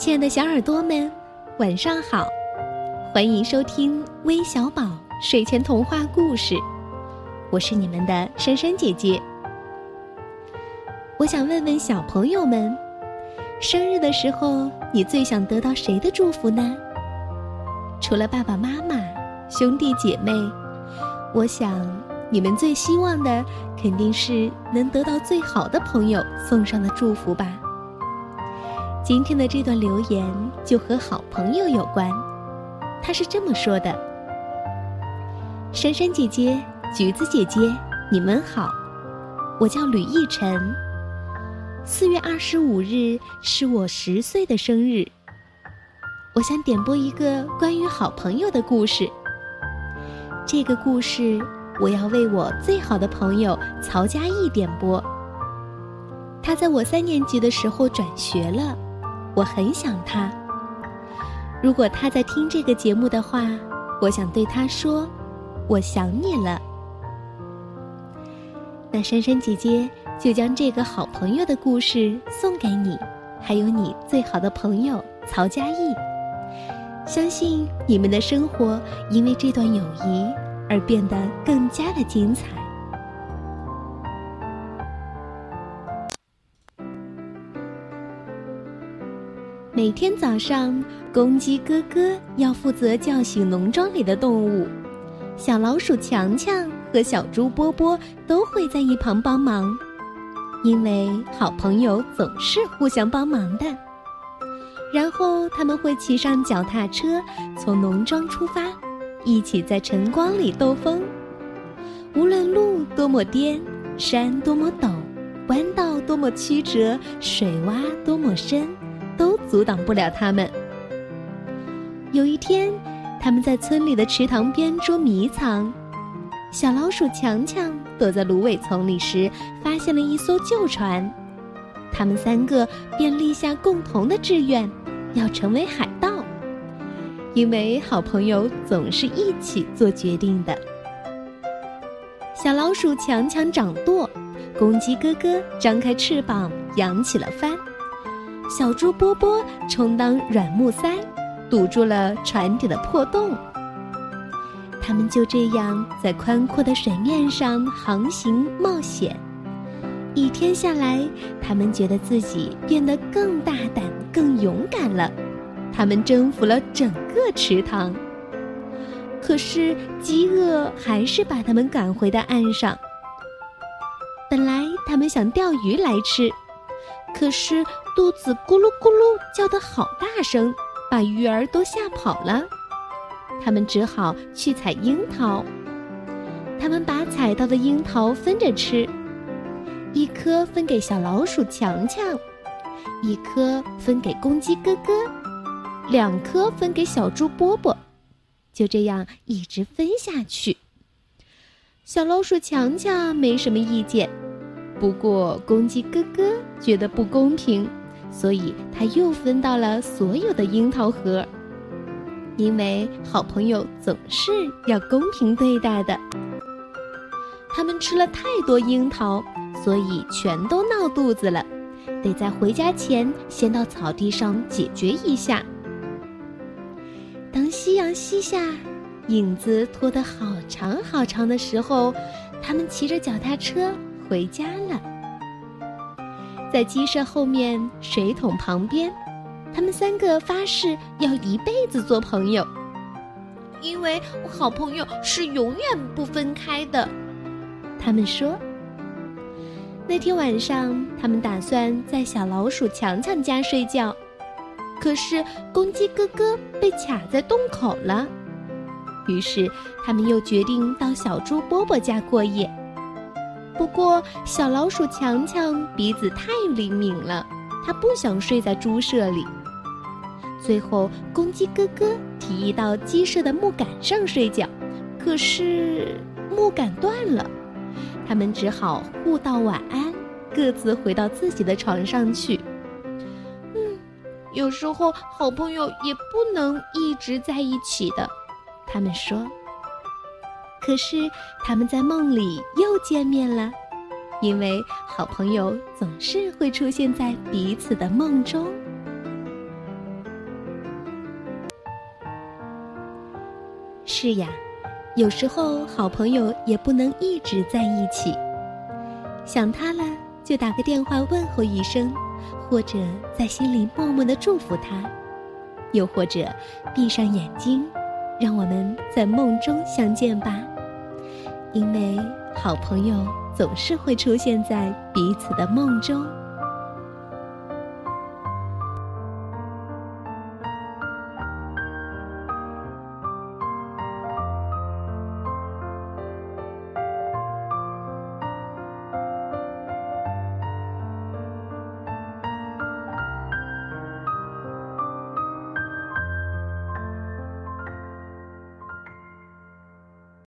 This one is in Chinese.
亲爱的小耳朵们，晚上好！欢迎收听微小宝睡前童话故事，我是你们的珊珊姐姐。我想问问小朋友们，生日的时候你最想得到谁的祝福呢？除了爸爸妈妈、兄弟姐妹，我想你们最希望的肯定是能得到最好的朋友送上的祝福吧。今天的这段留言就和好朋友有关，他是这么说的：“珊珊姐姐、橘子姐姐，你们好，我叫吕逸晨。四月二十五日是我十岁的生日。我想点播一个关于好朋友的故事。这个故事我要为我最好的朋友曹佳艺点播。他在我三年级的时候转学了。”我很想他。如果他在听这个节目的话，我想对他说：“我想你了。”那珊珊姐姐就将这个好朋友的故事送给你，还有你最好的朋友曹佳艺。相信你们的生活因为这段友谊而变得更加的精彩。每天早上，公鸡哥哥要负责叫醒农庄里的动物，小老鼠强强和小猪波波都会在一旁帮忙，因为好朋友总是互相帮忙的。然后他们会骑上脚踏车，从农庄出发，一起在晨光里兜风。无论路多么颠，山多么陡，弯道多么曲折，水洼多么深。都阻挡不了他们。有一天，他们在村里的池塘边捉迷藏，小老鼠强强躲在芦苇丛里时，发现了一艘旧船。他们三个便立下共同的志愿，要成为海盗。因为好朋友总是一起做决定的。小老鼠强强掌舵，公鸡哥哥张开翅膀，扬起了帆。小猪波波充当软木塞，堵住了船底的破洞。他们就这样在宽阔的水面上航行冒险。一天下来，他们觉得自己变得更大胆、更勇敢了。他们征服了整个池塘。可是饥饿还是把他们赶回到岸上。本来他们想钓鱼来吃。可是肚子咕噜咕噜叫得好大声，把鱼儿都吓跑了。他们只好去采樱桃。他们把采到的樱桃分着吃，一颗分给小老鼠强强，一颗分给公鸡哥哥，两颗分给小猪波波。就这样一直分下去。小老鼠强强没什么意见。不过，公鸡哥哥觉得不公平，所以他又分到了所有的樱桃核。因为好朋友总是要公平对待的。他们吃了太多樱桃，所以全都闹肚子了，得在回家前先到草地上解决一下。当夕阳西下，影子拖得好长好长的时候，他们骑着脚踏车。回家了，在鸡舍后面水桶旁边，他们三个发誓要一辈子做朋友，因为好朋友是永远不分开的。他们说，那天晚上他们打算在小老鼠强强家睡觉，可是公鸡哥哥被卡在洞口了，于是他们又决定到小猪波波家过夜。不过，小老鼠强强鼻子太灵敏了，它不想睡在猪舍里。最后，公鸡哥哥提议到鸡舍的木杆上睡觉，可是木杆断了，他们只好互道晚安，各自回到自己的床上去。嗯，有时候好朋友也不能一直在一起的，他们说。可是他们在梦里又见面了。因为好朋友总是会出现在彼此的梦中。是呀有时候好朋友也不能一直在一起。想他了就打个电话问候一声或者在心里默默的祝福他。又或者闭上眼睛让我们在梦中相见吧。因为好朋友总是会出现在彼此的梦中。